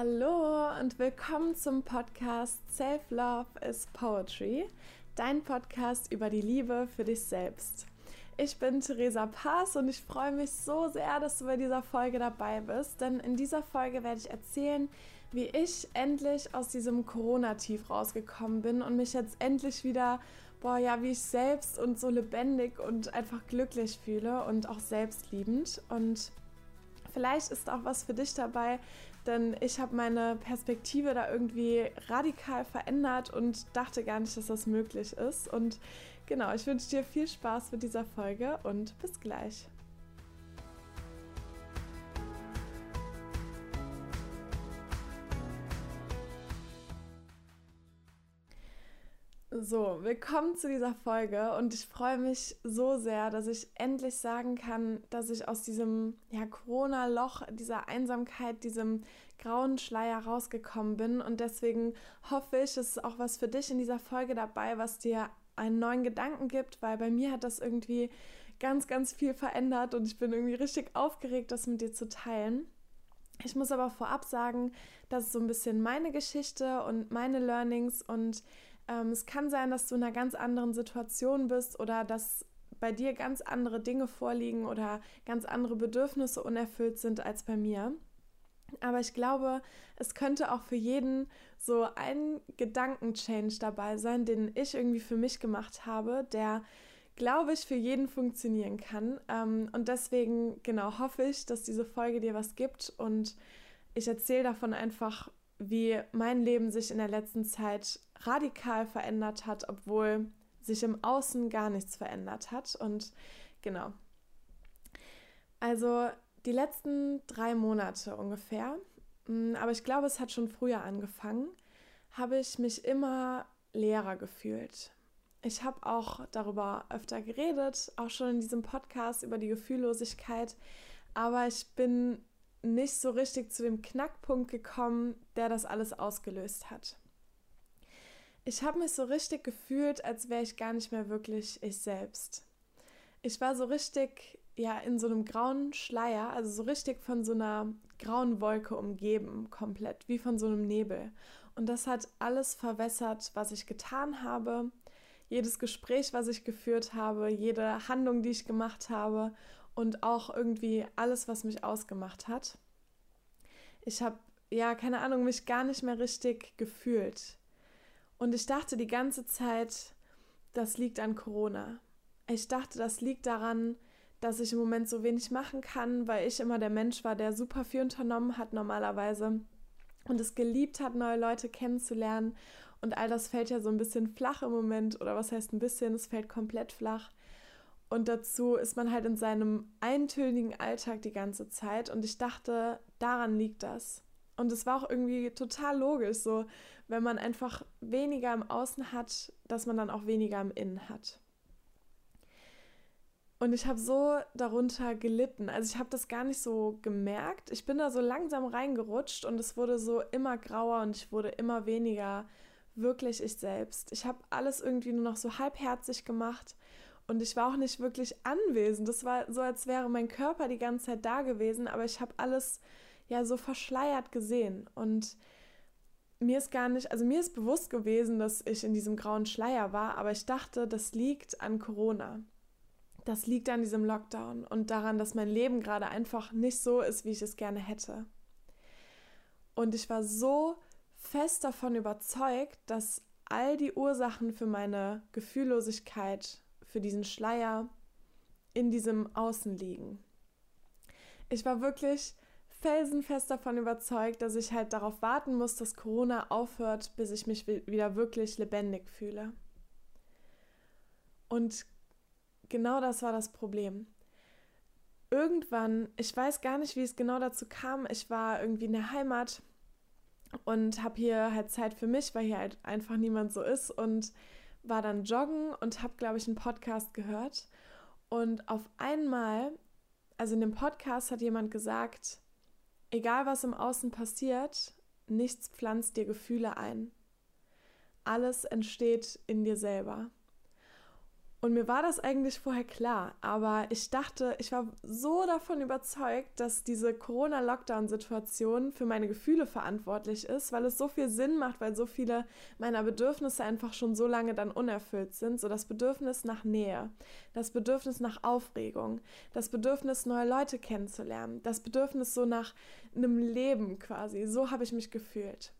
Hallo und willkommen zum Podcast Self Love is Poetry, dein Podcast über die Liebe für dich selbst. Ich bin Theresa Paas und ich freue mich so sehr, dass du bei dieser Folge dabei bist, denn in dieser Folge werde ich erzählen, wie ich endlich aus diesem Corona-Tief rausgekommen bin und mich jetzt endlich wieder, boah, ja, wie ich selbst und so lebendig und einfach glücklich fühle und auch selbstliebend. Und Vielleicht ist auch was für dich dabei, denn ich habe meine Perspektive da irgendwie radikal verändert und dachte gar nicht, dass das möglich ist. Und genau, ich wünsche dir viel Spaß mit dieser Folge und bis gleich. So, willkommen zu dieser Folge und ich freue mich so sehr, dass ich endlich sagen kann, dass ich aus diesem ja, Corona-Loch, dieser Einsamkeit, diesem grauen Schleier rausgekommen bin und deswegen hoffe ich, es ist auch was für dich in dieser Folge dabei, was dir einen neuen Gedanken gibt, weil bei mir hat das irgendwie ganz, ganz viel verändert und ich bin irgendwie richtig aufgeregt, das mit dir zu teilen. Ich muss aber vorab sagen, das ist so ein bisschen meine Geschichte und meine Learnings und ähm, es kann sein, dass du in einer ganz anderen Situation bist oder dass bei dir ganz andere Dinge vorliegen oder ganz andere Bedürfnisse unerfüllt sind als bei mir. Aber ich glaube, es könnte auch für jeden so ein Gedankenchange dabei sein, den ich irgendwie für mich gemacht habe, der, glaube ich, für jeden funktionieren kann. Ähm, und deswegen, genau, hoffe ich, dass diese Folge dir was gibt und ich erzähle davon einfach wie mein Leben sich in der letzten Zeit radikal verändert hat, obwohl sich im Außen gar nichts verändert hat. Und genau. Also die letzten drei Monate ungefähr, mm, aber ich glaube, es hat schon früher angefangen, habe ich mich immer leerer gefühlt. Ich habe auch darüber öfter geredet, auch schon in diesem Podcast über die Gefühllosigkeit, aber ich bin nicht so richtig zu dem Knackpunkt gekommen, der das alles ausgelöst hat. Ich habe mich so richtig gefühlt, als wäre ich gar nicht mehr wirklich ich selbst. Ich war so richtig, ja, in so einem grauen Schleier, also so richtig von so einer grauen Wolke umgeben, komplett, wie von so einem Nebel. Und das hat alles verwässert, was ich getan habe, jedes Gespräch, was ich geführt habe, jede Handlung, die ich gemacht habe und auch irgendwie alles, was mich ausgemacht hat. Ich habe, ja, keine Ahnung, mich gar nicht mehr richtig gefühlt. Und ich dachte die ganze Zeit, das liegt an Corona. Ich dachte, das liegt daran, dass ich im Moment so wenig machen kann, weil ich immer der Mensch war, der super viel unternommen hat normalerweise und es geliebt hat, neue Leute kennenzulernen. Und all das fällt ja so ein bisschen flach im Moment, oder was heißt ein bisschen, es fällt komplett flach. Und dazu ist man halt in seinem eintönigen Alltag die ganze Zeit. Und ich dachte, daran liegt das. Und es war auch irgendwie total logisch, so wenn man einfach weniger im Außen hat, dass man dann auch weniger im Innen hat. Und ich habe so darunter gelitten. Also ich habe das gar nicht so gemerkt. Ich bin da so langsam reingerutscht und es wurde so immer grauer und ich wurde immer weniger wirklich ich selbst. Ich habe alles irgendwie nur noch so halbherzig gemacht und ich war auch nicht wirklich anwesend. Das war so, als wäre mein Körper die ganze Zeit da gewesen, aber ich habe alles ja so verschleiert gesehen. Und mir ist gar nicht, also mir ist bewusst gewesen, dass ich in diesem grauen Schleier war, aber ich dachte, das liegt an Corona. Das liegt an diesem Lockdown und daran, dass mein Leben gerade einfach nicht so ist, wie ich es gerne hätte. Und ich war so fest davon überzeugt, dass all die Ursachen für meine Gefühllosigkeit für diesen Schleier in diesem Außen liegen. Ich war wirklich felsenfest davon überzeugt, dass ich halt darauf warten muss, dass Corona aufhört, bis ich mich wieder wirklich lebendig fühle. Und genau das war das Problem. Irgendwann, ich weiß gar nicht, wie es genau dazu kam, ich war irgendwie in der Heimat und habe hier halt Zeit für mich, weil hier halt einfach niemand so ist und war dann joggen und habe, glaube ich, einen Podcast gehört. Und auf einmal, also in dem Podcast hat jemand gesagt, egal was im Außen passiert, nichts pflanzt dir Gefühle ein. Alles entsteht in dir selber. Und mir war das eigentlich vorher klar, aber ich dachte, ich war so davon überzeugt, dass diese Corona-Lockdown-Situation für meine Gefühle verantwortlich ist, weil es so viel Sinn macht, weil so viele meiner Bedürfnisse einfach schon so lange dann unerfüllt sind. So das Bedürfnis nach Nähe, das Bedürfnis nach Aufregung, das Bedürfnis, neue Leute kennenzulernen, das Bedürfnis so nach einem Leben quasi. So habe ich mich gefühlt.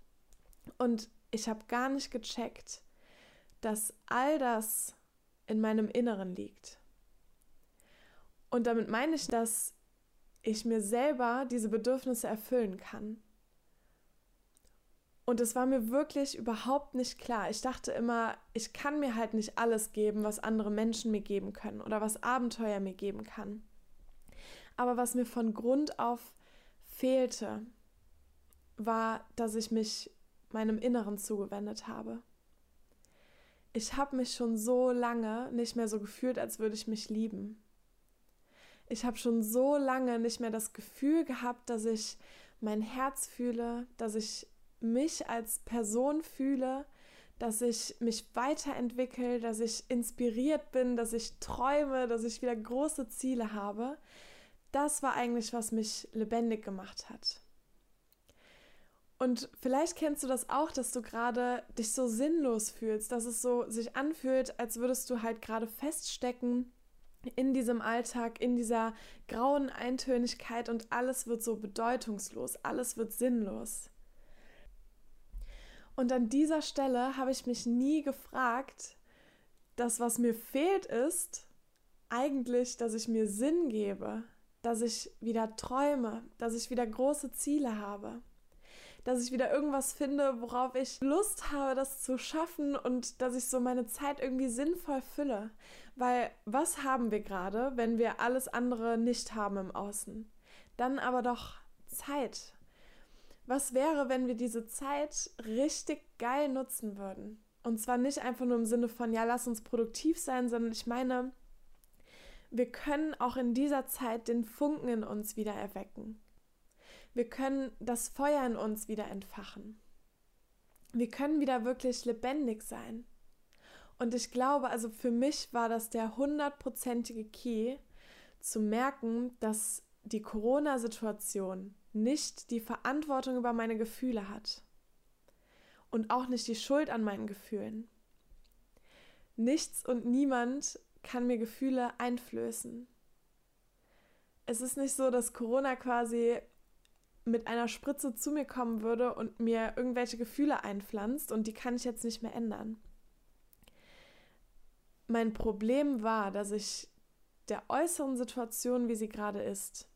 Und ich habe gar nicht gecheckt, dass all das in meinem Inneren liegt. Und damit meine ich, dass ich mir selber diese Bedürfnisse erfüllen kann. Und es war mir wirklich überhaupt nicht klar. Ich dachte immer, ich kann mir halt nicht alles geben, was andere Menschen mir geben können oder was Abenteuer mir geben kann. Aber was mir von Grund auf fehlte, war, dass ich mich meinem Inneren zugewendet habe ich habe mich schon so lange nicht mehr so gefühlt, als würde ich mich lieben. Ich habe schon so lange nicht mehr das Gefühl gehabt, dass ich mein Herz fühle, dass ich mich als Person fühle, dass ich mich weiterentwickle, dass ich inspiriert bin, dass ich träume, dass ich wieder große Ziele habe. Das war eigentlich, was mich lebendig gemacht hat. Und vielleicht kennst du das auch, dass du gerade dich so sinnlos fühlst, dass es so sich anfühlt, als würdest du halt gerade feststecken in diesem Alltag, in dieser grauen Eintönigkeit und alles wird so bedeutungslos, alles wird sinnlos. Und an dieser Stelle habe ich mich nie gefragt, dass was mir fehlt ist, eigentlich, dass ich mir Sinn gebe, dass ich wieder träume, dass ich wieder große Ziele habe dass ich wieder irgendwas finde, worauf ich Lust habe, das zu schaffen und dass ich so meine Zeit irgendwie sinnvoll fülle. Weil was haben wir gerade, wenn wir alles andere nicht haben im Außen? Dann aber doch Zeit. Was wäre, wenn wir diese Zeit richtig geil nutzen würden? Und zwar nicht einfach nur im Sinne von, ja, lass uns produktiv sein, sondern ich meine, wir können auch in dieser Zeit den Funken in uns wieder erwecken. Wir können das Feuer in uns wieder entfachen. Wir können wieder wirklich lebendig sein. Und ich glaube, also für mich war das der hundertprozentige Key, zu merken, dass die Corona-Situation nicht die Verantwortung über meine Gefühle hat und auch nicht die Schuld an meinen Gefühlen. Nichts und niemand kann mir Gefühle einflößen. Es ist nicht so, dass Corona quasi mit einer Spritze zu mir kommen würde und mir irgendwelche Gefühle einpflanzt und die kann ich jetzt nicht mehr ändern. Mein Problem war, dass ich der äußeren Situation, wie sie gerade ist,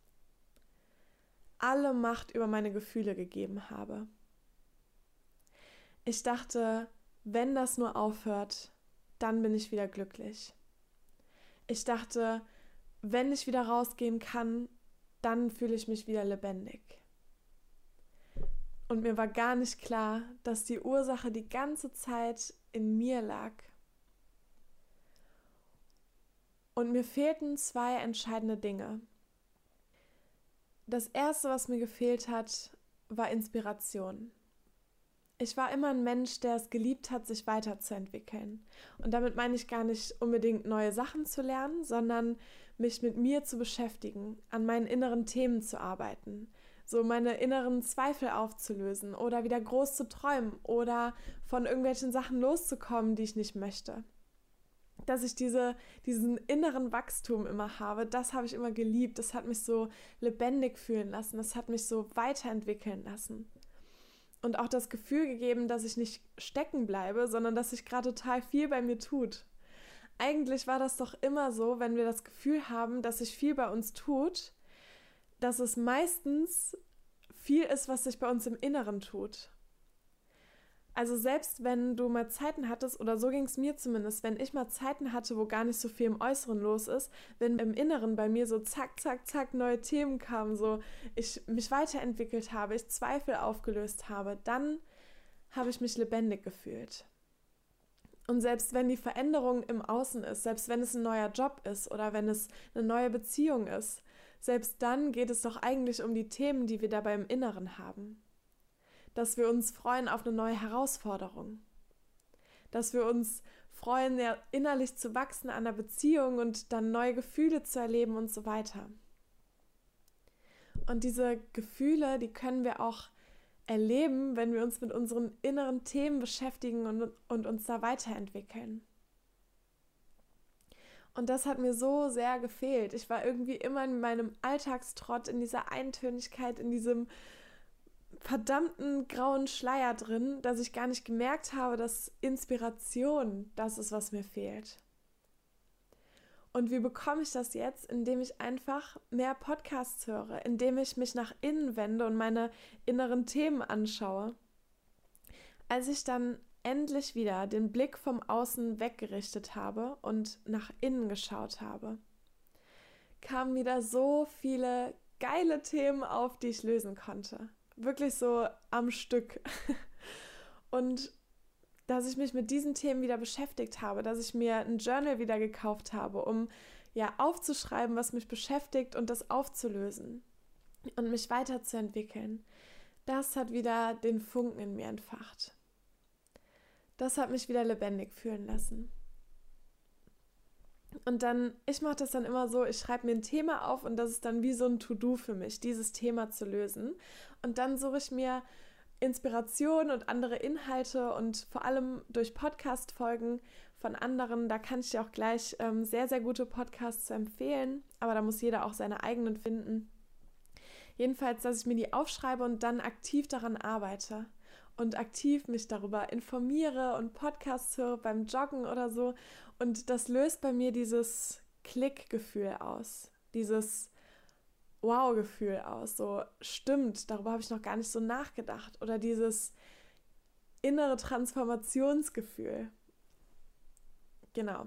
alle Macht über meine Gefühle gegeben habe. Ich dachte, wenn das nur aufhört, dann bin ich wieder glücklich. Ich dachte, wenn ich wieder rausgehen kann, dann fühle ich mich wieder lebendig. Und mir war gar nicht klar, dass die Ursache die ganze Zeit in mir lag. Und mir fehlten zwei entscheidende Dinge. Das Erste, was mir gefehlt hat, war Inspiration. Ich war immer ein Mensch, der es geliebt hat, sich weiterzuentwickeln. Und damit meine ich gar nicht unbedingt neue Sachen zu lernen, sondern mich mit mir zu beschäftigen, an meinen inneren Themen zu arbeiten, so meine inneren Zweifel aufzulösen oder wieder groß zu träumen oder von irgendwelchen Sachen loszukommen, die ich nicht möchte. Dass ich diese, diesen inneren Wachstum immer habe, das habe ich immer geliebt. Das hat mich so lebendig fühlen lassen. Das hat mich so weiterentwickeln lassen. Und auch das Gefühl gegeben, dass ich nicht stecken bleibe, sondern dass sich gerade total viel bei mir tut. Eigentlich war das doch immer so, wenn wir das Gefühl haben, dass sich viel bei uns tut, dass es meistens viel ist, was sich bei uns im Inneren tut. Also selbst wenn du mal Zeiten hattest, oder so ging es mir zumindest, wenn ich mal Zeiten hatte, wo gar nicht so viel im Äußeren los ist, wenn im Inneren bei mir so zack, zack, zack neue Themen kamen, so ich mich weiterentwickelt habe, ich Zweifel aufgelöst habe, dann habe ich mich lebendig gefühlt. Und selbst wenn die Veränderung im Außen ist, selbst wenn es ein neuer Job ist oder wenn es eine neue Beziehung ist, selbst dann geht es doch eigentlich um die Themen, die wir dabei im Inneren haben. Dass wir uns freuen auf eine neue Herausforderung. Dass wir uns freuen, innerlich zu wachsen an der Beziehung und dann neue Gefühle zu erleben und so weiter. Und diese Gefühle, die können wir auch erleben, wenn wir uns mit unseren inneren Themen beschäftigen und, und uns da weiterentwickeln. Und das hat mir so sehr gefehlt. Ich war irgendwie immer in meinem Alltagstrott, in dieser Eintönigkeit, in diesem verdammten grauen Schleier drin, dass ich gar nicht gemerkt habe, dass Inspiration das ist, was mir fehlt. Und wie bekomme ich das jetzt? Indem ich einfach mehr Podcasts höre, indem ich mich nach innen wende und meine inneren Themen anschaue. Als ich dann endlich wieder den Blick vom Außen weggerichtet habe und nach innen geschaut habe, kamen wieder so viele geile Themen auf, die ich lösen konnte. Wirklich so am Stück. Und dass ich mich mit diesen Themen wieder beschäftigt habe, dass ich mir ein Journal wieder gekauft habe, um ja aufzuschreiben, was mich beschäftigt und das aufzulösen und mich weiterzuentwickeln. Das hat wieder den Funken in mir entfacht. Das hat mich wieder lebendig fühlen lassen. Und dann, ich mache das dann immer so, ich schreibe mir ein Thema auf und das ist dann wie so ein To-Do für mich, dieses Thema zu lösen. Und dann suche ich mir Inspiration und andere Inhalte und vor allem durch Podcast-Folgen von anderen. Da kann ich dir auch gleich ähm, sehr, sehr gute Podcasts empfehlen, aber da muss jeder auch seine eigenen finden. Jedenfalls, dass ich mir die aufschreibe und dann aktiv daran arbeite und aktiv mich darüber informiere und Podcasts höre beim Joggen oder so. Und das löst bei mir dieses Klickgefühl aus, dieses Wow-Gefühl aus. So, stimmt, darüber habe ich noch gar nicht so nachgedacht. Oder dieses innere Transformationsgefühl. Genau.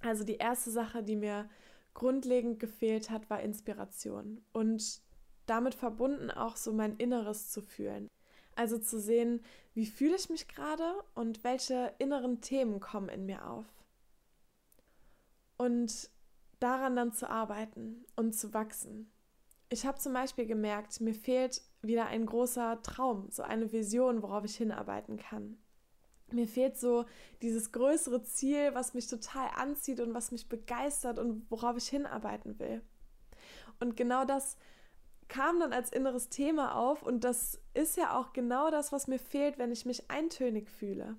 Also die erste Sache, die mir grundlegend gefehlt hat, war Inspiration. Und damit verbunden auch so mein Inneres zu fühlen. Also zu sehen, wie fühle ich mich gerade und welche inneren Themen kommen in mir auf. Und daran dann zu arbeiten und zu wachsen. Ich habe zum Beispiel gemerkt, mir fehlt wieder ein großer Traum, so eine Vision, worauf ich hinarbeiten kann. Mir fehlt so dieses größere Ziel, was mich total anzieht und was mich begeistert und worauf ich hinarbeiten will. Und genau das kam dann als inneres Thema auf und das ist ja auch genau das, was mir fehlt, wenn ich mich eintönig fühle.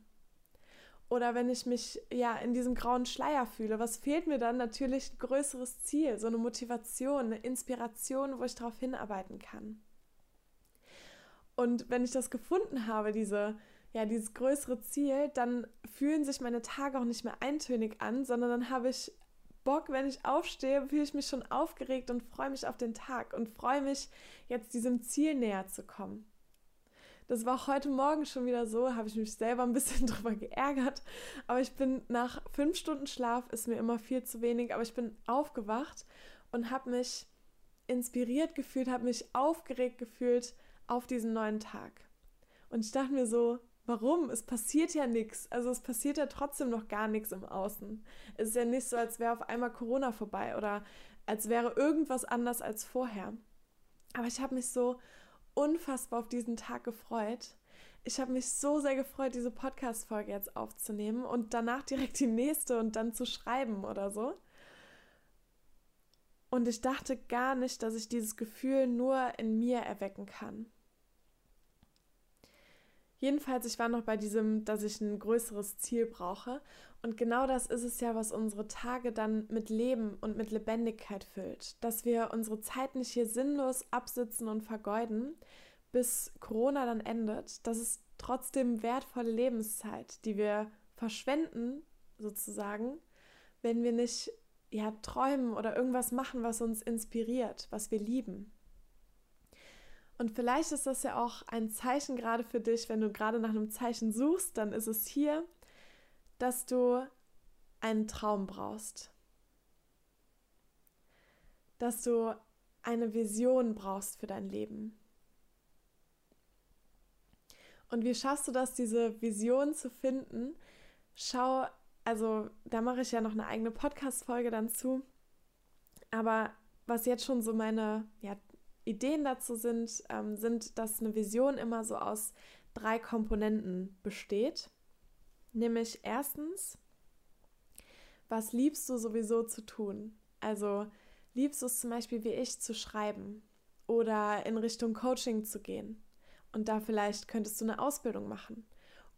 Oder wenn ich mich ja in diesem grauen Schleier fühle, was fehlt mir dann? Natürlich ein größeres Ziel, so eine Motivation, eine Inspiration, wo ich darauf hinarbeiten kann. Und wenn ich das gefunden habe, diese, ja, dieses größere Ziel, dann fühlen sich meine Tage auch nicht mehr eintönig an, sondern dann habe ich Bock, wenn ich aufstehe, fühle ich mich schon aufgeregt und freue mich auf den Tag und freue mich, jetzt diesem Ziel näher zu kommen. Das war heute Morgen schon wieder so, habe ich mich selber ein bisschen drüber geärgert. Aber ich bin nach fünf Stunden Schlaf, ist mir immer viel zu wenig, aber ich bin aufgewacht und habe mich inspiriert gefühlt, habe mich aufgeregt gefühlt auf diesen neuen Tag. Und ich dachte mir so, warum? Es passiert ja nichts. Also es passiert ja trotzdem noch gar nichts im Außen. Es ist ja nicht so, als wäre auf einmal Corona vorbei oder als wäre irgendwas anders als vorher. Aber ich habe mich so unfassbar auf diesen Tag gefreut. Ich habe mich so sehr gefreut, diese Podcast-Folge jetzt aufzunehmen und danach direkt die nächste und dann zu schreiben oder so. Und ich dachte gar nicht, dass ich dieses Gefühl nur in mir erwecken kann. Jedenfalls, ich war noch bei diesem, dass ich ein größeres Ziel brauche. Und genau das ist es ja, was unsere Tage dann mit Leben und mit Lebendigkeit füllt. Dass wir unsere Zeit nicht hier sinnlos absitzen und vergeuden, bis Corona dann endet. Das ist trotzdem wertvolle Lebenszeit, die wir verschwenden, sozusagen, wenn wir nicht ja, träumen oder irgendwas machen, was uns inspiriert, was wir lieben. Und vielleicht ist das ja auch ein Zeichen gerade für dich, wenn du gerade nach einem Zeichen suchst, dann ist es hier, dass du einen Traum brauchst. Dass du eine Vision brauchst für dein Leben. Und wie schaffst du das, diese Vision zu finden? Schau, also da mache ich ja noch eine eigene Podcast-Folge dann zu. Aber was jetzt schon so meine ja, Ideen dazu sind, ähm, sind, dass eine Vision immer so aus drei Komponenten besteht. Nämlich erstens was liebst du sowieso zu tun? Also liebst du es zum Beispiel wie ich zu schreiben oder in Richtung Coaching zu gehen und da vielleicht könntest du eine Ausbildung machen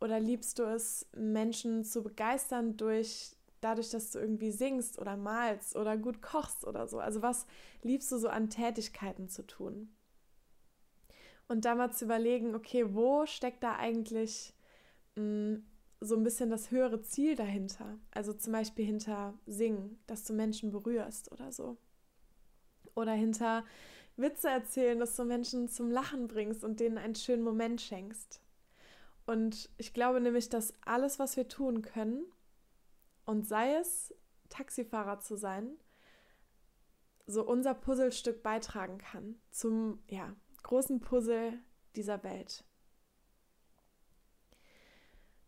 oder liebst du es Menschen zu begeistern durch dadurch, dass du irgendwie singst oder malst oder gut kochst oder so. Also was liebst du so an Tätigkeiten zu tun? Und da mal zu überlegen, okay, wo steckt da eigentlich mh, mm, so ein bisschen das höhere Ziel dahinter? Also zum Beispiel hinter Singen, dass du Menschen berührst oder so. Oder hinter Witze erzählen, dass du Menschen zum Lachen bringst und denen einen schönen Moment schenkst. Und ich glaube nämlich, dass alles, was wir tun können, und sei es Taxifahrer zu sein, so unser Puzzlestück beitragen kann zum ja, großen Puzzle dieser Welt.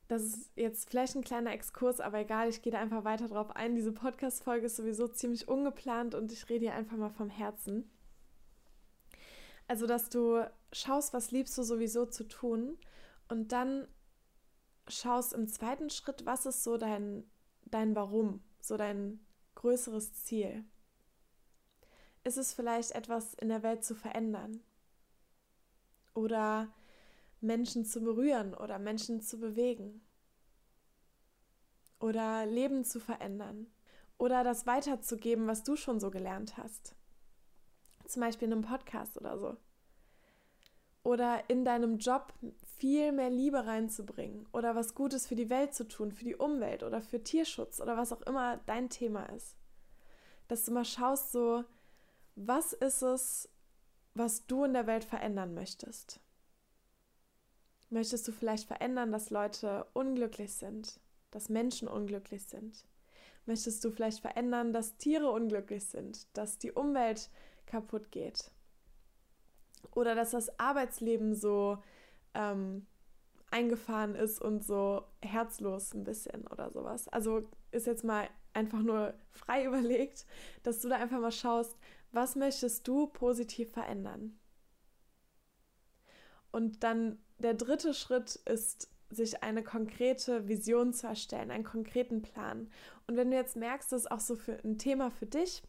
Das ist jetzt vielleicht ein kleiner Exkurs, aber egal, ich gehe da einfach weiter drauf ein. Diese Podcast-Folge ist sowieso ziemlich ungeplant und ich rede hier einfach mal vom Herzen. Also, dass du schaust, was liebst du sowieso zu tun und dann schaust im zweiten Schritt, was ist so dein dein Warum, so dein größeres Ziel? Ist es vielleicht etwas in der Welt zu verändern? Oder Menschen zu berühren oder Menschen zu bewegen? Oder Leben zu verändern? Oder das weiterzugeben, was du schon so gelernt hast? Zum Beispiel in einem Podcast oder so oder in deinem Job viel mehr Liebe reinzubringen oder was Gutes für die Welt zu tun, für die Umwelt oder für Tierschutz oder was auch immer dein Thema ist. Dass du mal schaust, so, was ist es, was du in der Welt verändern möchtest? Möchtest du vielleicht verändern, dass Leute unglücklich sind, dass Menschen unglücklich sind? Möchtest du vielleicht verändern, dass Tiere unglücklich sind, dass die Umwelt kaputt geht? Oder dass das Arbeitsleben so ähm, eingefahren ist und so herzlos ein bisschen oder sowas. Also ist jetzt mal einfach nur frei überlegt, dass du da einfach mal schaust, was möchtest du positiv verändern? Und dann der dritte Schritt ist, sich eine konkrete Vision zu erstellen, einen konkreten Plan. Und wenn du jetzt merkst, das ist auch so für ein Thema für dich,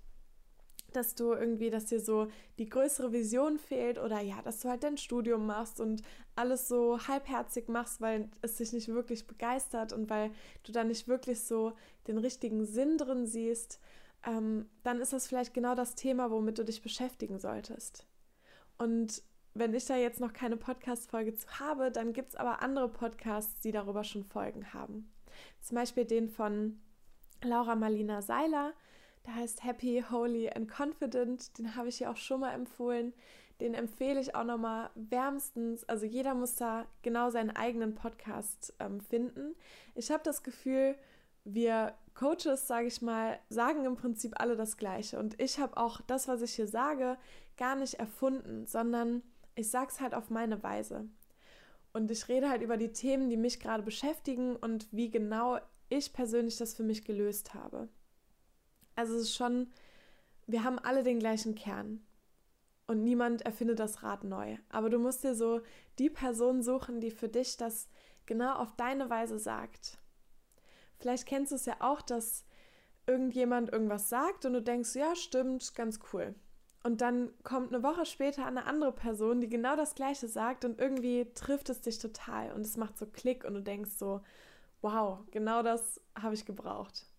dass du irgendwie, dass dir so die größere Vision fehlt oder ja, dass du halt dein Studium machst und alles so halbherzig machst, weil es dich nicht wirklich begeistert und weil du da nicht wirklich so den richtigen Sinn drin siehst, ähm, dann ist das vielleicht genau das Thema, womit du dich beschäftigen solltest. Und wenn ich da jetzt noch keine Podcast-Folge zu habe, dann gibt es aber andere Podcasts, die darüber schon Folgen haben. Zum Beispiel den von Laura Marlina Seiler der heißt Happy, Holy and Confident. Den habe ich hier auch schon mal empfohlen. Den empfehle ich auch nochmal wärmstens. Also jeder muss da genau seinen eigenen Podcast ähm, finden. Ich habe das Gefühl, wir Coaches, sage ich mal, sagen im Prinzip alle das Gleiche. Und ich habe auch das, was ich hier sage, gar nicht erfunden, sondern ich sage es halt auf meine Weise. Und ich rede halt über die Themen, die mich gerade beschäftigen und wie genau ich persönlich das für mich gelöst habe. Also es ist schon, wir haben alle den gleichen Kern. Und niemand erfindet das Rad neu. Aber du musst dir so die Person suchen, die für dich das genau auf deine Weise sagt. Vielleicht kennst du es ja auch, dass irgendjemand irgendwas sagt und du denkst, ja, stimmt, ganz cool. Und dann kommt eine Woche später eine andere Person, die genau das Gleiche sagt und irgendwie trifft es dich total und es macht so Klick und du denkst so, wow, genau das habe ich gebraucht.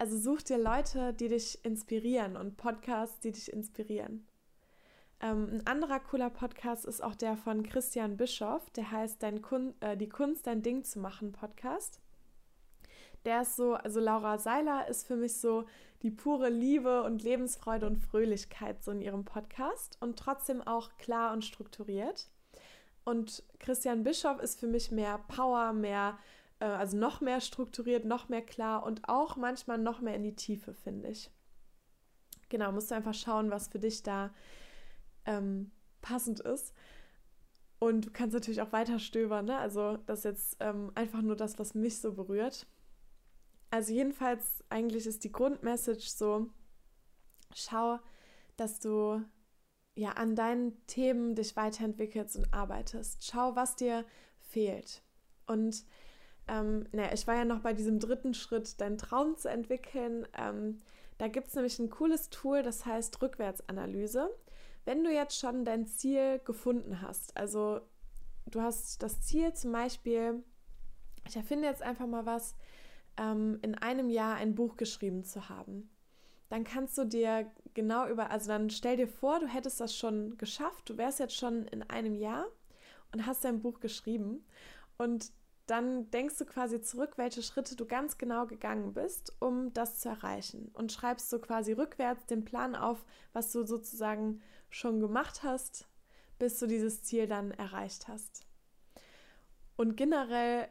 Also such dir Leute, die dich inspirieren und Podcasts, die dich inspirieren. Ähm, ein anderer cooler Podcast ist auch der von Christian Bischoff, der heißt Dein Kun äh, Die Kunst, dein Ding zu machen Podcast. Der ist so, also Laura Seiler ist für mich so die pure Liebe und Lebensfreude und Fröhlichkeit so in ihrem Podcast und trotzdem auch klar und strukturiert. Und Christian Bischoff ist für mich mehr Power, mehr äh, also noch mehr strukturiert, noch mehr klar und auch manchmal noch mehr in die Tiefe, finde ich. Genau, musst du einfach schauen, was für dich da ähm, passend ist. Und du kannst natürlich auch weiter stöbern, ne? Also das ist jetzt ähm, einfach nur das, was mich so berührt. Also jedenfalls, eigentlich ist die Grundmessage so, schau, dass du ja an deinen Themen dich weiterentwickelst und arbeitest. Schau, was dir fehlt. Und ähm, naja, ich war ja noch bei diesem dritten Schritt, deinen Traum zu entwickeln. Ähm, da gibt es nämlich ein cooles Tool, das heißt Rückwärtsanalyse. Wenn du jetzt schon dein Ziel gefunden hast, also du hast das Ziel zum Beispiel, ich erfinde jetzt einfach mal was, ähm, in einem Jahr ein Buch geschrieben zu haben, dann kannst du dir genau über, also dann stell dir vor, du hättest das schon geschafft, du wärst jetzt schon in einem Jahr und hast dein Buch geschrieben und dann denkst du quasi zurück, welche Schritte du ganz genau gegangen bist, um das zu erreichen. Und schreibst so quasi rückwärts den Plan auf, was du sozusagen schon gemacht hast, bis du dieses Ziel dann erreicht hast. Und generell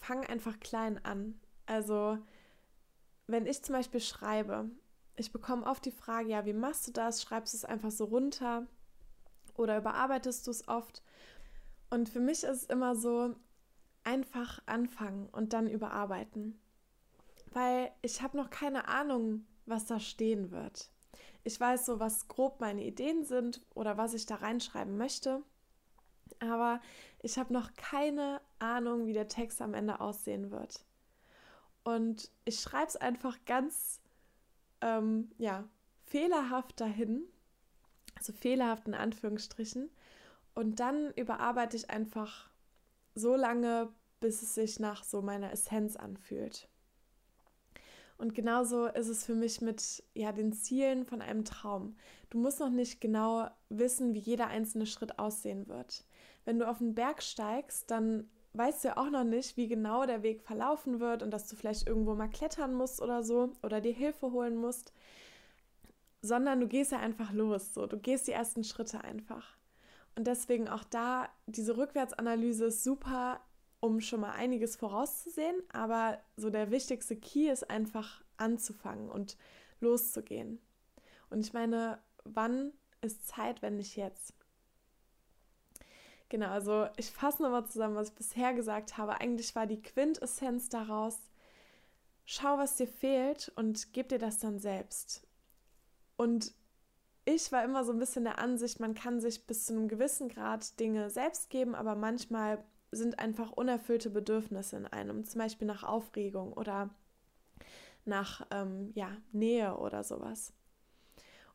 fang einfach klein an. Also, wenn ich zum Beispiel schreibe, ich bekomme oft die Frage, ja, wie machst du das? Schreibst du es einfach so runter oder überarbeitest du es oft? Und für mich ist es immer so, einfach anfangen und dann überarbeiten. Weil ich habe noch keine Ahnung, was da stehen wird. Ich weiß so, was grob meine Ideen sind oder was ich da reinschreiben möchte. Aber ich habe noch keine Ahnung, wie der Text am Ende aussehen wird. Und ich schreibe es einfach ganz, ähm, ja, fehlerhaft dahin. Also fehlerhaft in Anführungsstrichen. Und dann überarbeite ich einfach so lange, bis es sich nach so meiner Essenz anfühlt. Und genauso ist es für mich mit ja, den Zielen von einem Traum. Du musst noch nicht genau wissen, wie jeder einzelne Schritt aussehen wird. Wenn du auf den Berg steigst, dann weißt du ja auch noch nicht, wie genau der Weg verlaufen wird und dass du vielleicht irgendwo mal klettern musst oder so oder dir Hilfe holen musst, sondern du gehst ja einfach los, so du gehst die ersten Schritte einfach. Und deswegen auch da diese Rückwärtsanalyse ist super um schon mal einiges vorauszusehen, aber so der wichtigste Key ist einfach anzufangen und loszugehen. Und ich meine, wann ist Zeit, wenn nicht jetzt? Genau, also ich fasse nochmal zusammen, was ich bisher gesagt habe. Eigentlich war die Quintessenz daraus, schau, was dir fehlt und gib dir das dann selbst. Und ich war immer so ein bisschen der Ansicht, man kann sich bis zu einem gewissen Grad Dinge selbst geben, aber manchmal sind einfach unerfüllte Bedürfnisse in einem, zum Beispiel nach Aufregung oder nach ähm, ja, Nähe oder sowas.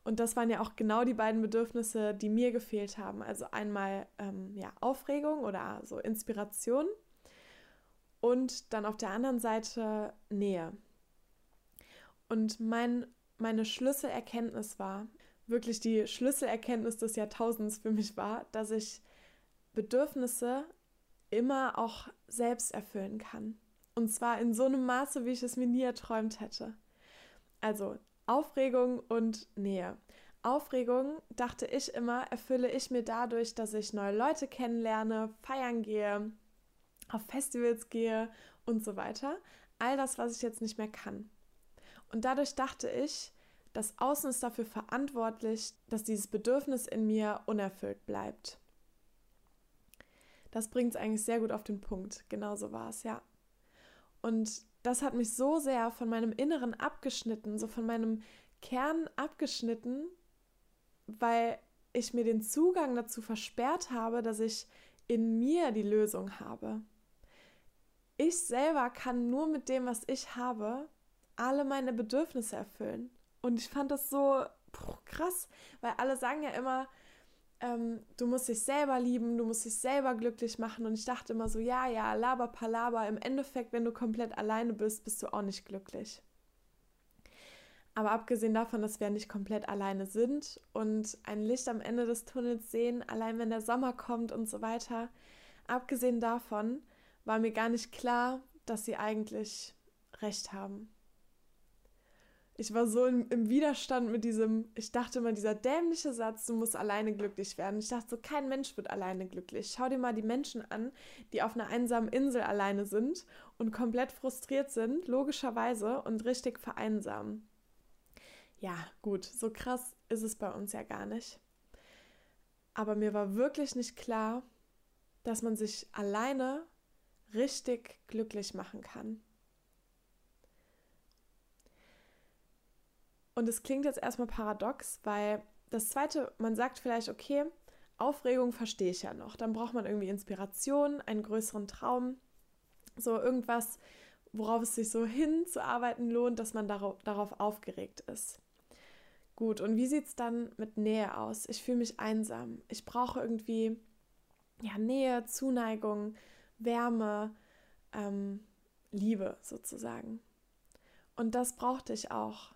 Und das waren ja auch genau die beiden Bedürfnisse, die mir gefehlt haben. Also einmal ähm, ja, Aufregung oder so Inspiration und dann auf der anderen Seite Nähe. Und mein, meine Schlüsselerkenntnis war, wirklich die Schlüsselerkenntnis des Jahrtausends für mich war, dass ich Bedürfnisse immer auch selbst erfüllen kann. Und zwar in so einem Maße, wie ich es mir nie erträumt hätte. Also Aufregung und Nähe. Aufregung, dachte ich immer, erfülle ich mir dadurch, dass ich neue Leute kennenlerne, feiern gehe, auf Festivals gehe und so weiter. All das, was ich jetzt nicht mehr kann. Und dadurch dachte ich, das Außen ist dafür verantwortlich, dass dieses Bedürfnis in mir unerfüllt bleibt. Das bringt es eigentlich sehr gut auf den Punkt. Genauso war es, ja. Und das hat mich so sehr von meinem Inneren abgeschnitten, so von meinem Kern abgeschnitten, weil ich mir den Zugang dazu versperrt habe, dass ich in mir die Lösung habe. Ich selber kann nur mit dem, was ich habe, alle meine Bedürfnisse erfüllen. Und ich fand das so krass, weil alle sagen ja immer, ähm, du musst dich selber lieben, du musst dich selber glücklich machen. Und ich dachte immer so, ja, ja, laber, palaber. Im Endeffekt, wenn du komplett alleine bist, bist du auch nicht glücklich. Aber abgesehen davon, dass wir nicht komplett alleine sind und ein Licht am Ende des Tunnels sehen, allein wenn der Sommer kommt und so weiter, abgesehen davon war mir gar nicht klar, dass sie eigentlich recht haben ich war so im, im, Widerstand mit diesem, ich dachte immer, dieser dämliche Satz, du musst alleine glücklich werden. Ich dachte so, kein Mensch wird alleine glücklich. Schau dir mal die Menschen an, die auf einer einsamen Insel alleine sind und komplett frustriert sind, logischerweise, und richtig vereinsamen. Ja, gut, so krass ist es bei uns ja gar nicht. Aber mir war wirklich nicht klar, dass man sich alleine richtig glücklich machen kann. Und es klingt jetzt erstmal paradox, weil das zweite, man sagt vielleicht, okay, Aufregung verstehe ich ja noch. Dann braucht man irgendwie Inspiration, einen größeren Traum. So irgendwas, worauf es sich so hinzuarbeiten lohnt, dass man darauf, darauf aufgeregt ist. Gut, und wie sieht es dann mit Nähe aus? Ich fühle mich einsam. Ich brauche irgendwie ja, Nähe, Zuneigung, Wärme, ähm, Liebe sozusagen. Und das brauchte ich auch.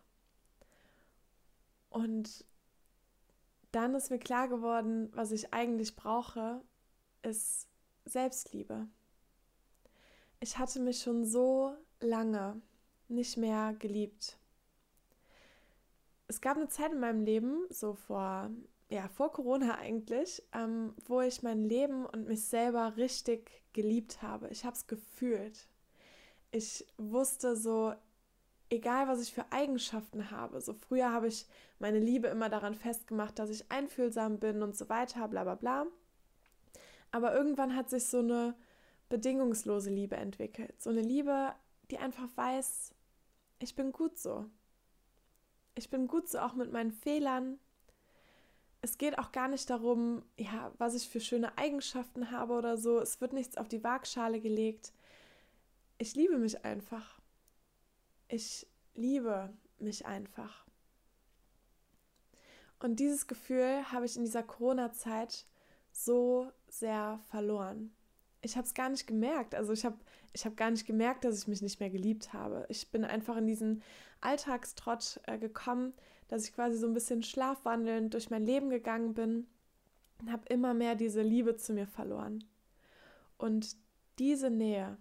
Und dann ist mir klar geworden, was ich eigentlich brauche, ist Selbstliebe. Ich hatte mich schon so lange nicht mehr geliebt. Es gab eine Zeit in meinem Leben, so vor, ja, vor Corona eigentlich, ähm, wo ich mein Leben und mich selber richtig geliebt habe. Ich habe es gefühlt. Ich wusste so, egal was ich für Eigenschaften habe. So früher habe ich meine Liebe immer daran festgemacht, dass ich einfühlsam bin und so weiter, bla bla bla. Aber irgendwann hat sich so eine bedingungslose Liebe entwickelt. So eine Liebe, die einfach weiß, ich bin gut so. Ich bin gut so auch mit meinen Fehlern. Es geht auch gar nicht darum, ja, was ich für schöne Eigenschaften habe oder so. Es wird nichts auf die Waagschale gelegt. Ich liebe mich einfach. Ich liebe mich einfach. Und dieses Gefühl habe ich in dieser Corona-Zeit so sehr verloren. Ich habe es gar nicht gemerkt. Also ich habe ich hab gar nicht gemerkt, dass ich mich nicht mehr geliebt habe. Ich bin einfach in diesen Alltagstrott äh, gekommen, dass ich quasi so ein bisschen schlafwandelnd durch mein Leben gegangen bin und habe immer mehr diese Liebe zu mir verloren. Und diese Nähe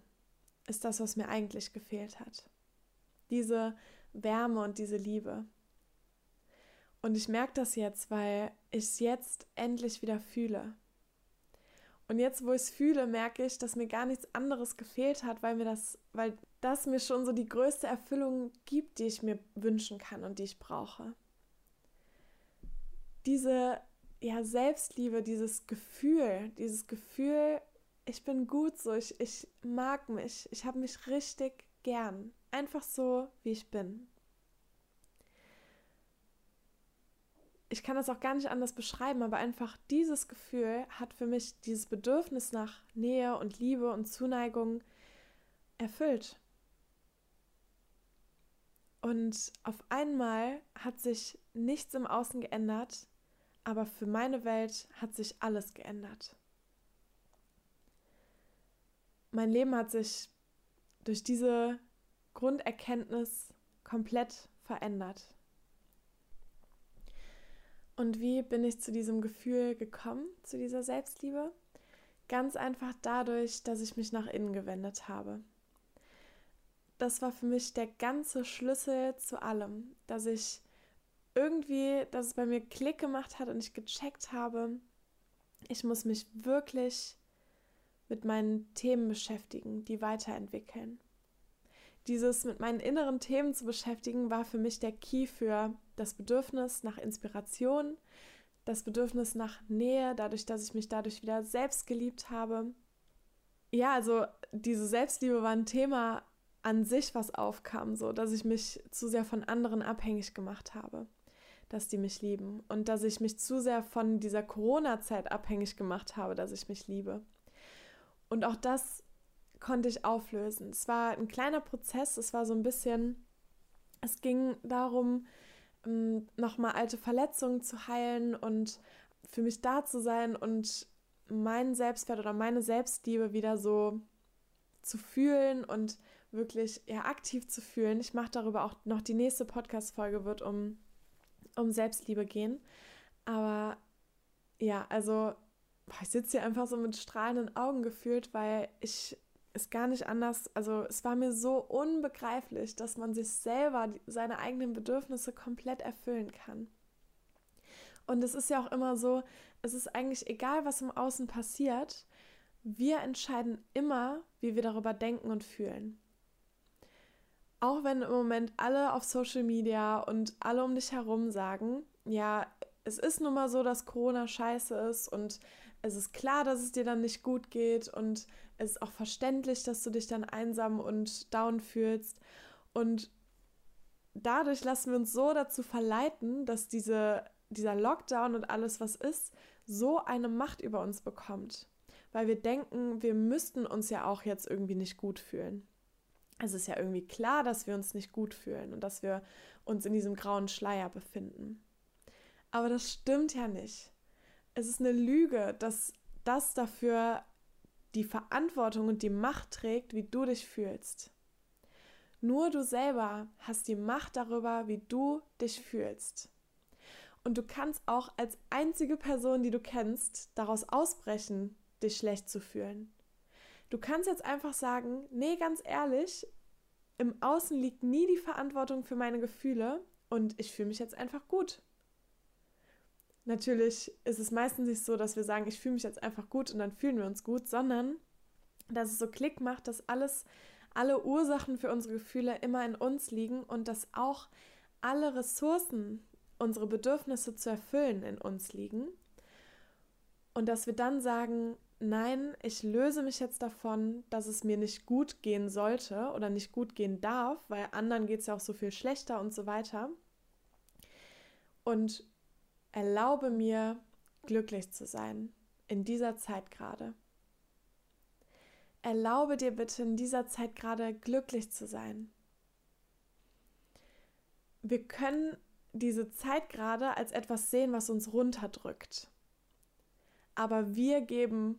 ist das, was mir eigentlich gefehlt hat diese Wärme und diese Liebe. Und ich merke das jetzt, weil ich es jetzt endlich wieder fühle. Und jetzt, wo ich es fühle, merke ich, dass mir gar nichts anderes gefehlt hat, weil mir das, weil das mir schon so die größte Erfüllung gibt, die ich mir wünschen kann und die ich brauche. Diese ja, Selbstliebe, dieses Gefühl, dieses Gefühl, ich bin gut so, ich, ich mag mich, ich habe mich richtig gern. Einfach so, wie ich bin. Ich kann das auch gar nicht anders beschreiben, aber einfach dieses Gefühl hat für mich dieses Bedürfnis nach Nähe und Liebe und Zuneigung erfüllt. Und auf einmal hat sich nichts im Außen geändert, aber für meine Welt hat sich alles geändert. Mein Leben hat sich durch diese Grunderkenntnis komplett verändert. Und wie bin ich zu diesem Gefühl gekommen, zu dieser Selbstliebe? Ganz einfach dadurch, dass ich mich nach innen gewendet habe. Das war für mich der ganze Schlüssel zu allem, dass ich irgendwie, dass es bei mir Klick gemacht hat und ich gecheckt habe, ich muss mich wirklich mit meinen Themen beschäftigen, die weiterentwickeln dieses mit meinen inneren Themen zu beschäftigen, war für mich der Key für das Bedürfnis nach Inspiration, das Bedürfnis nach Nähe, dadurch, dass ich mich dadurch wieder selbst geliebt habe. Ja, also diese Selbstliebe war ein Thema an sich, was aufkam, so dass ich mich zu sehr von anderen abhängig gemacht habe, dass die mich lieben und dass ich mich zu sehr von dieser Corona-Zeit abhängig gemacht habe, dass ich mich liebe. Und auch das konnte ich auflösen. Es war ein kleiner Prozess, es war so ein bisschen, es ging darum, ähm, nochmal alte Verletzungen zu heilen und für mich da zu sein und meinen Selbstwert oder meine Selbstliebe wieder so zu fühlen und wirklich ja, aktiv zu fühlen. Ich mache darüber auch noch die nächste Podcast-Folge, wird um, um Selbstliebe gehen. Aber ja, also ich sitze hier einfach so mit strahlenden Augen gefühlt, weil ich ist gar nicht anders. Also es war mir so unbegreiflich, dass man sich selber seine eigenen Bedürfnisse komplett erfüllen kann. Und es ist ja auch immer so, es ist eigentlich egal, was im Außen passiert, wir entscheiden immer, wie wir darüber denken und fühlen. Auch wenn im Moment alle auf Social Media und alle um dich herum sagen, ja, es ist nun mal so, dass Corona scheiße ist und es ist klar, dass es dir dann nicht gut geht und es ist auch verständlich, dass du dich dann einsam und down fühlst. Und dadurch lassen wir uns so dazu verleiten, dass diese, dieser Lockdown und alles, was ist, so eine Macht über uns bekommt. weil wir denken, wir müssten uns ja auch jetzt irgendwie nicht gut fühlen. Es ist ja irgendwie klar, dass wir uns nicht gut fühlen und dass wir uns in diesem grauen Schleier befinden. Aber das stimmt ja nicht. Es ist eine Lüge, dass das dafür die Verantwortung und die Macht trägt, wie du dich fühlst. Nur du selber hast die Macht darüber, wie du dich fühlst. Und du kannst auch als einzige Person, die du kennst, daraus ausbrechen, dich schlecht zu fühlen. Du kannst jetzt einfach sagen, nee, ganz ehrlich, im Außen liegt nie die Verantwortung für meine Gefühle und ich fühle mich jetzt einfach gut. Natürlich ist es meistens nicht so, dass wir sagen, ich fühle mich jetzt einfach gut und dann fühlen wir uns gut, sondern dass es so Klick macht, dass alles alle Ursachen für unsere Gefühle immer in uns liegen und dass auch alle Ressourcen, unsere Bedürfnisse zu erfüllen, in uns liegen. Und dass wir dann sagen, nein, ich löse mich jetzt davon, dass es mir nicht gut gehen sollte oder nicht gut gehen darf, weil anderen geht es ja auch so viel schlechter und so weiter. Und erlaube mir, glücklich zu sein in dieser Zeit gerade. Erlaube dir bitte in dieser Zeit gerade glücklich zu sein. Wir können diese Zeit gerade als etwas sehen, was uns runterdrückt. Aber wir geben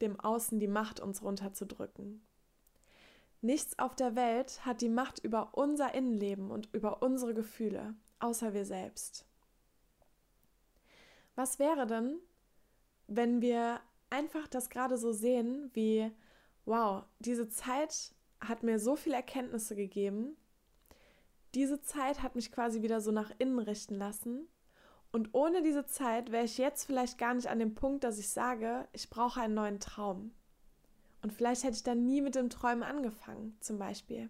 dem Außen die Macht, uns runterzudrücken. Nichts auf der Welt hat die Macht über unser Innenleben und über unsere Gefühle, außer wir selbst. Was wäre denn, wenn wir einfach das gerade so sehen, wie wow, diese Zeit hat mir so viele Erkenntnisse gegeben. Diese Zeit hat mich quasi wieder so nach innen richten lassen. Und ohne diese Zeit wäre ich jetzt vielleicht gar nicht an dem Punkt, dass ich sage, ich brauche einen neuen Traum. Und vielleicht hätte ich dann nie mit dem Träumen angefangen, zum Beispiel.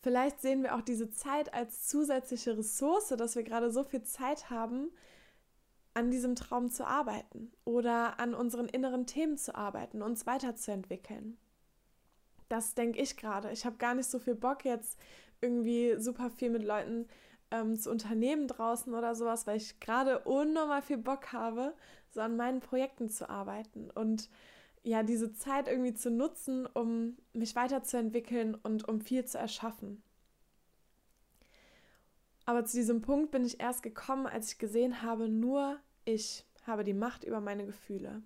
Vielleicht sehen wir auch diese Zeit als zusätzliche Ressource, dass wir gerade so viel Zeit haben, an diesem Traum zu arbeiten oder an unseren inneren Themen zu arbeiten, uns weiterzuentwickeln. Das denke ich gerade. Ich habe gar nicht so viel Bock jetzt irgendwie super viel mit Leuten ähm, zu unternehmen draußen oder sowas, weil ich gerade unnormal viel Bock habe, so an meinen Projekten zu arbeiten und ja, diese Zeit irgendwie zu nutzen, um mich weiterzuentwickeln und um viel zu erschaffen. Aber zu diesem Punkt bin ich erst gekommen, als ich gesehen habe, nur ich habe die Macht über meine Gefühle.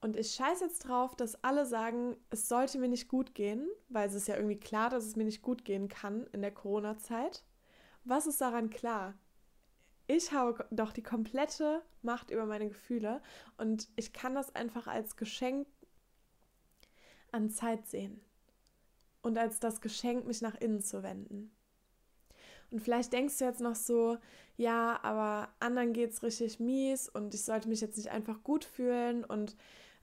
Und ich scheiße jetzt drauf, dass alle sagen, es sollte mir nicht gut gehen, weil es ist ja irgendwie klar, dass es mir nicht gut gehen kann in der Corona-Zeit. Was ist daran klar? Ich habe doch die komplette Macht über meine Gefühle und ich kann das einfach als Geschenk an Zeit sehen und als das Geschenk, mich nach innen zu wenden. Und vielleicht denkst du jetzt noch so, ja, aber anderen geht es richtig mies und ich sollte mich jetzt nicht einfach gut fühlen und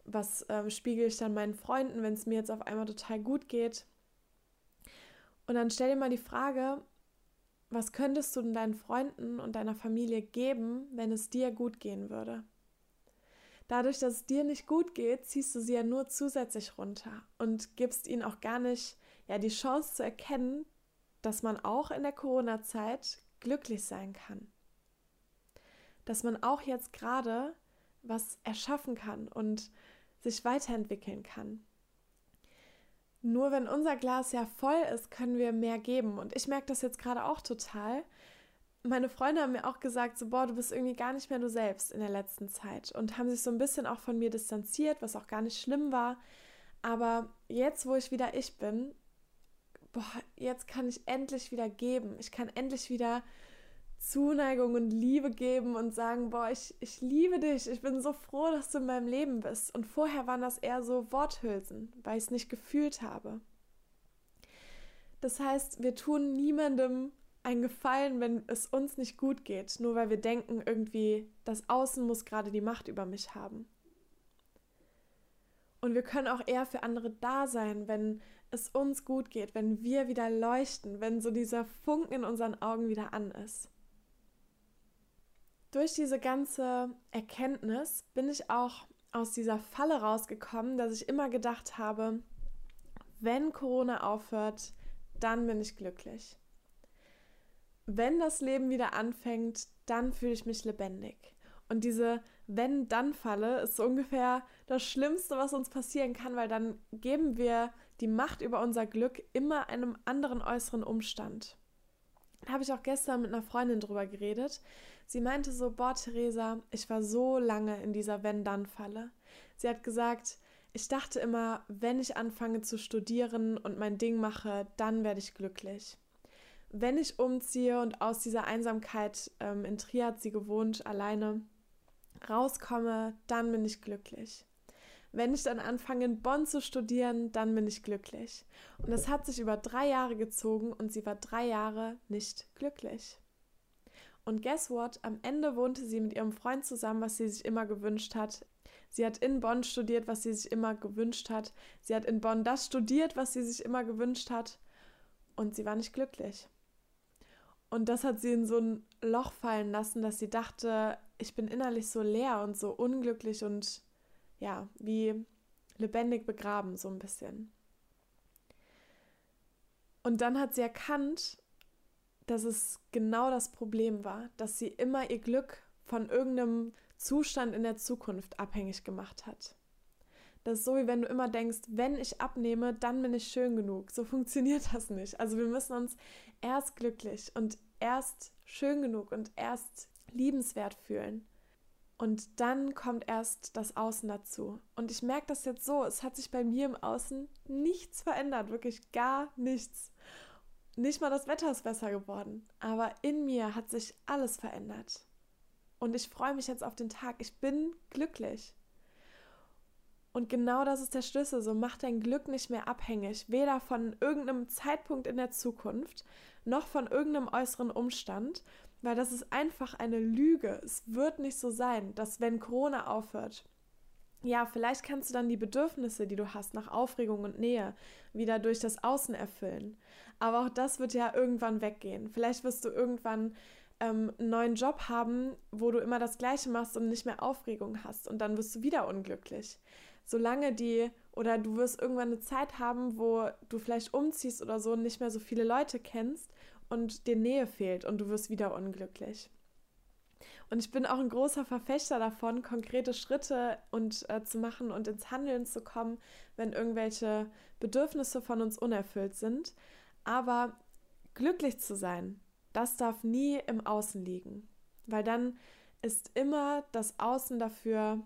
was ähm, spiegel ich dann meinen Freunden, wenn es mir jetzt auf einmal total gut geht? Und dann stell dir mal die Frage, was könntest du denn deinen Freunden und deiner Familie geben, wenn es dir gut gehen würde? Dadurch, dass es dir nicht gut geht, ziehst du sie ja nur zusätzlich runter und gibst ihnen auch gar nicht ja, die Chance zu erkennen, dass man auch in der Corona-Zeit glücklich sein kann. Dass man auch jetzt gerade was erschaffen kann und sich weiterentwickeln kann. Nur wenn unser Glas ja voll ist, können wir mehr geben. Und ich merke das jetzt gerade auch total. Meine Freunde haben mir auch gesagt, so, boah, du bist irgendwie gar nicht mehr du selbst in der letzten Zeit und haben sich so ein bisschen auch von mir distanziert, was auch gar nicht schlimm war. Aber jetzt, wo ich wieder ich bin, boah, jetzt kann ich endlich wieder geben. Ich kann endlich wieder Zuneigung und Liebe geben und sagen, boah, ich, ich liebe dich, ich bin so froh, dass du in meinem Leben bist. Und vorher waren das eher so Worthülsen, weil ich es nicht gefühlt habe. Das heißt, wir tun niemandem einen Gefallen, wenn es uns nicht gut geht, nur weil wir denken, irgendwie, das Außen muss gerade die Macht über mich haben. Und wir können auch eher für andere da sein, wenn es uns gut geht, wenn wir wieder leuchten, wenn so dieser Funken in unseren Augen wieder an ist. Durch diese ganze Erkenntnis bin ich auch aus dieser Falle rausgekommen, dass ich immer gedacht habe, wenn Corona aufhört, dann bin ich glücklich. Wenn das Leben wieder anfängt, dann fühle ich mich lebendig. Und diese Wenn-Dann-Falle ist so ungefähr das Schlimmste, was uns passieren kann, weil dann geben wir die Macht über unser Glück immer einem anderen äußeren Umstand. Da habe ich auch gestern mit einer Freundin drüber geredet. Sie meinte so, boah, Theresa, ich war so lange in dieser Wenn-Dann-Falle. Sie hat gesagt, ich dachte immer, wenn ich anfange zu studieren und mein Ding mache, dann werde ich glücklich. Wenn ich umziehe und aus dieser Einsamkeit ähm, in Triad sie gewohnt, alleine rauskomme, dann bin ich glücklich. Wenn ich dann anfange, in Bonn zu studieren, dann bin ich glücklich. Und es hat sich über drei Jahre gezogen und sie war drei Jahre nicht glücklich. Und guess what? Am Ende wohnte sie mit ihrem Freund zusammen, was sie sich immer gewünscht hat. Sie hat in Bonn studiert, was sie sich immer gewünscht hat. Sie hat in Bonn das studiert, was sie sich immer gewünscht hat. Und sie war nicht glücklich. Und das hat sie in so ein Loch fallen lassen, dass sie dachte, ich bin innerlich so leer und so unglücklich und ja, wie lebendig begraben, so ein bisschen. Und dann hat sie erkannt, dass es genau das Problem war, dass sie immer ihr Glück von irgendeinem Zustand in der Zukunft abhängig gemacht hat. Das ist so, wie wenn du immer denkst, wenn ich abnehme, dann bin ich schön genug. So funktioniert das nicht. Also wir müssen uns erst glücklich und erst schön genug und erst liebenswert fühlen. Und dann kommt erst das Außen dazu. Und ich merke das jetzt so, es hat sich bei mir im Außen nichts verändert, wirklich gar nichts. Nicht mal das Wetter ist besser geworden, aber in mir hat sich alles verändert. Und ich freue mich jetzt auf den Tag. Ich bin glücklich. Und genau das ist der Schlüssel. So mach dein Glück nicht mehr abhängig, weder von irgendeinem Zeitpunkt in der Zukunft, noch von irgendeinem äußeren Umstand, weil das ist einfach eine Lüge. Es wird nicht so sein, dass wenn Corona aufhört, ja, vielleicht kannst du dann die Bedürfnisse, die du hast nach Aufregung und Nähe, wieder durch das Außen erfüllen. Aber auch das wird ja irgendwann weggehen. Vielleicht wirst du irgendwann ähm, einen neuen Job haben, wo du immer das Gleiche machst und nicht mehr Aufregung hast und dann wirst du wieder unglücklich. Solange die oder du wirst irgendwann eine Zeit haben, wo du vielleicht umziehst oder so und nicht mehr so viele Leute kennst und dir Nähe fehlt und du wirst wieder unglücklich. Und ich bin auch ein großer Verfechter davon, konkrete Schritte und äh, zu machen und ins Handeln zu kommen, wenn irgendwelche Bedürfnisse von uns unerfüllt sind. Aber glücklich zu sein, das darf nie im Außen liegen, weil dann ist immer das Außen dafür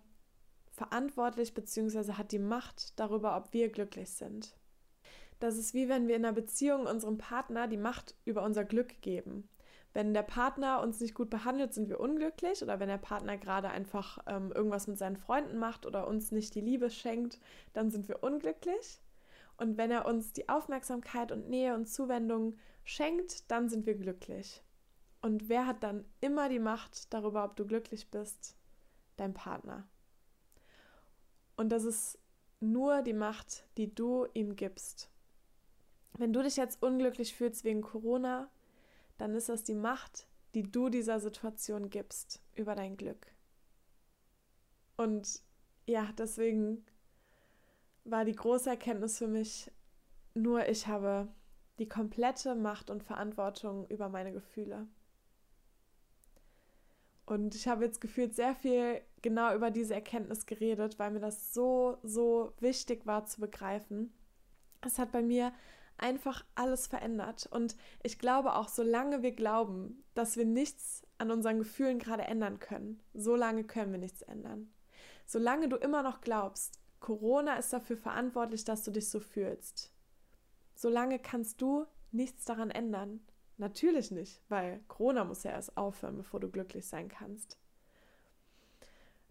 verantwortlich bzw. hat die Macht darüber, ob wir glücklich sind. Das ist wie wenn wir in einer Beziehung unserem Partner die Macht über unser Glück geben. Wenn der Partner uns nicht gut behandelt, sind wir unglücklich oder wenn der Partner gerade einfach ähm, irgendwas mit seinen Freunden macht oder uns nicht die Liebe schenkt, dann sind wir unglücklich. Und wenn er uns die Aufmerksamkeit und Nähe und Zuwendung schenkt, dann sind wir glücklich. Und wer hat dann immer die Macht darüber, ob du glücklich bist? Dein Partner. Und das ist nur die Macht, die du ihm gibst. Wenn du dich jetzt unglücklich fühlst wegen Corona, dann ist das die Macht, die du dieser Situation gibst über dein Glück. Und ja, deswegen war die große Erkenntnis für mich, nur ich habe die komplette Macht und Verantwortung über meine Gefühle. Und ich habe jetzt gefühlt sehr viel genau über diese Erkenntnis geredet, weil mir das so, so wichtig war zu begreifen. Es hat bei mir einfach alles verändert. Und ich glaube auch, solange wir glauben, dass wir nichts an unseren Gefühlen gerade ändern können, solange können wir nichts ändern. Solange du immer noch glaubst, Corona ist dafür verantwortlich, dass du dich so fühlst, solange kannst du nichts daran ändern. Natürlich nicht, weil Corona muss ja erst aufhören, bevor du glücklich sein kannst.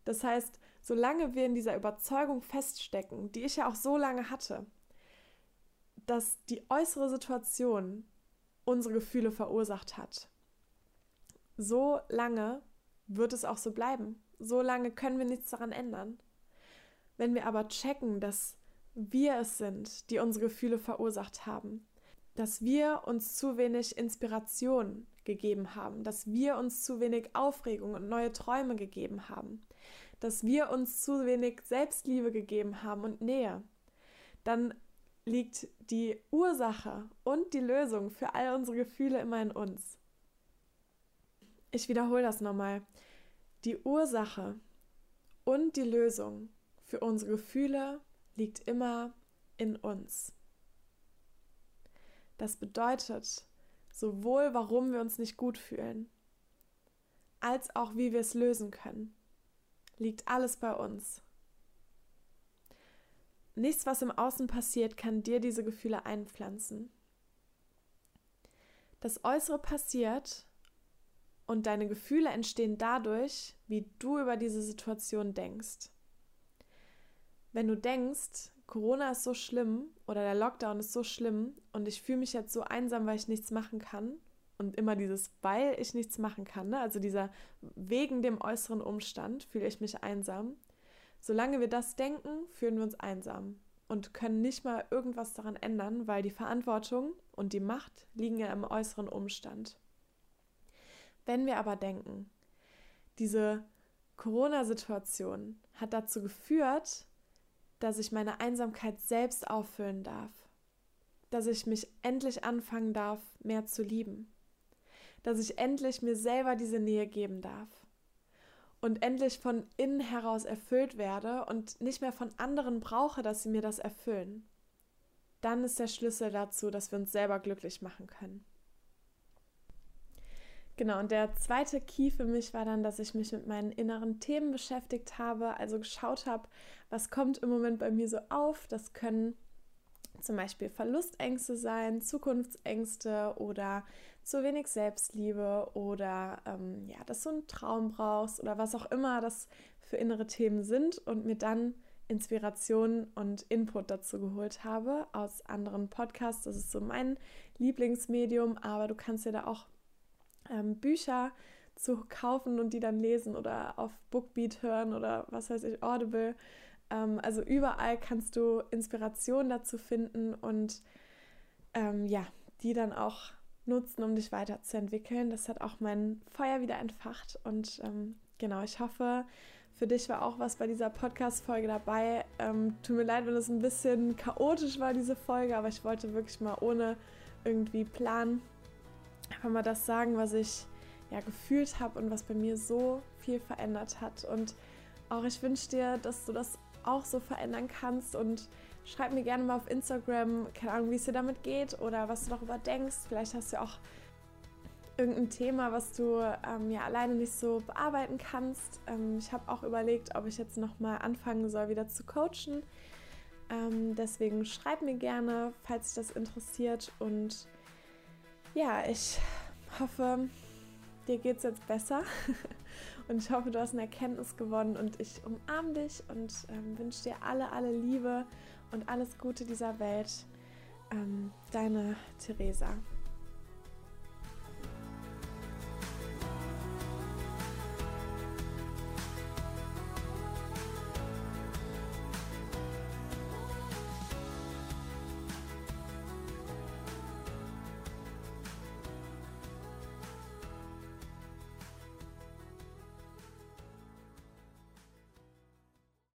Das heißt, solange wir in dieser Überzeugung feststecken, die ich ja auch so lange hatte, dass die äußere Situation unsere Gefühle verursacht hat, so lange wird es auch so bleiben. So lange können wir nichts daran ändern. Wenn wir aber checken, dass wir es sind, die unsere Gefühle verursacht haben, dass wir uns zu wenig Inspiration gegeben haben, dass wir uns zu wenig Aufregung und neue Träume gegeben haben, dass wir uns zu wenig Selbstliebe gegeben haben und Nähe, dann liegt die Ursache und die Lösung für all unsere Gefühle immer in uns. Ich wiederhole das nochmal. Die Ursache und die Lösung für unsere Gefühle liegt immer in uns. Das bedeutet sowohl, warum wir uns nicht gut fühlen, als auch wie wir es lösen können. Liegt alles bei uns. Nichts, was im Außen passiert, kann dir diese Gefühle einpflanzen. Das Äußere passiert und deine Gefühle entstehen dadurch, wie du über diese Situation denkst. Wenn du denkst, Corona ist so schlimm oder der Lockdown ist so schlimm und ich fühle mich jetzt so einsam, weil ich nichts machen kann und immer dieses, weil ich nichts machen kann, ne? also dieser wegen dem äußeren Umstand fühle ich mich einsam. Solange wir das denken, fühlen wir uns einsam und können nicht mal irgendwas daran ändern, weil die Verantwortung und die Macht liegen ja im äußeren Umstand. Wenn wir aber denken, diese Corona-Situation hat dazu geführt, dass ich meine Einsamkeit selbst auffüllen darf, dass ich mich endlich anfangen darf, mehr zu lieben, dass ich endlich mir selber diese Nähe geben darf und endlich von innen heraus erfüllt werde und nicht mehr von anderen brauche, dass sie mir das erfüllen. Dann ist der Schlüssel dazu, dass wir uns selber glücklich machen können. Genau, und der zweite Key für mich war dann, dass ich mich mit meinen inneren Themen beschäftigt habe, also geschaut habe, was kommt im Moment bei mir so auf. Das können zum Beispiel Verlustängste sein, Zukunftsängste oder zu wenig Selbstliebe oder ähm, ja, dass du einen Traum brauchst oder was auch immer das für innere Themen sind und mir dann Inspiration und Input dazu geholt habe aus anderen Podcasts. Das ist so mein Lieblingsmedium, aber du kannst dir da auch ähm, Bücher zu kaufen und die dann lesen oder auf Bookbeat hören oder was weiß ich, Audible. Ähm, also überall kannst du Inspiration dazu finden und ähm, ja, die dann auch nutzen, um dich weiterzuentwickeln. Das hat auch mein Feuer wieder entfacht und ähm, genau, ich hoffe, für dich war auch was bei dieser Podcast-Folge dabei. Ähm, tut mir leid, wenn es ein bisschen chaotisch war, diese Folge, aber ich wollte wirklich mal ohne irgendwie Plan einfach mal das sagen, was ich ja gefühlt habe und was bei mir so viel verändert hat. Und auch ich wünsche dir, dass du das auch so verändern kannst und schreib mir gerne mal auf Instagram, keine Ahnung, wie es dir damit geht oder was du darüber denkst. Vielleicht hast du auch irgendein Thema, was du ähm, ja alleine nicht so bearbeiten kannst. Ähm, ich habe auch überlegt, ob ich jetzt nochmal anfangen soll, wieder zu coachen. Ähm, deswegen schreib mir gerne, falls dich das interessiert und ja, ich hoffe, dir geht es jetzt besser und ich hoffe, du hast eine Erkenntnis gewonnen und ich umarme dich und ähm, wünsche dir alle, alle Liebe und alles Gute dieser Welt. Ähm, deine Theresa.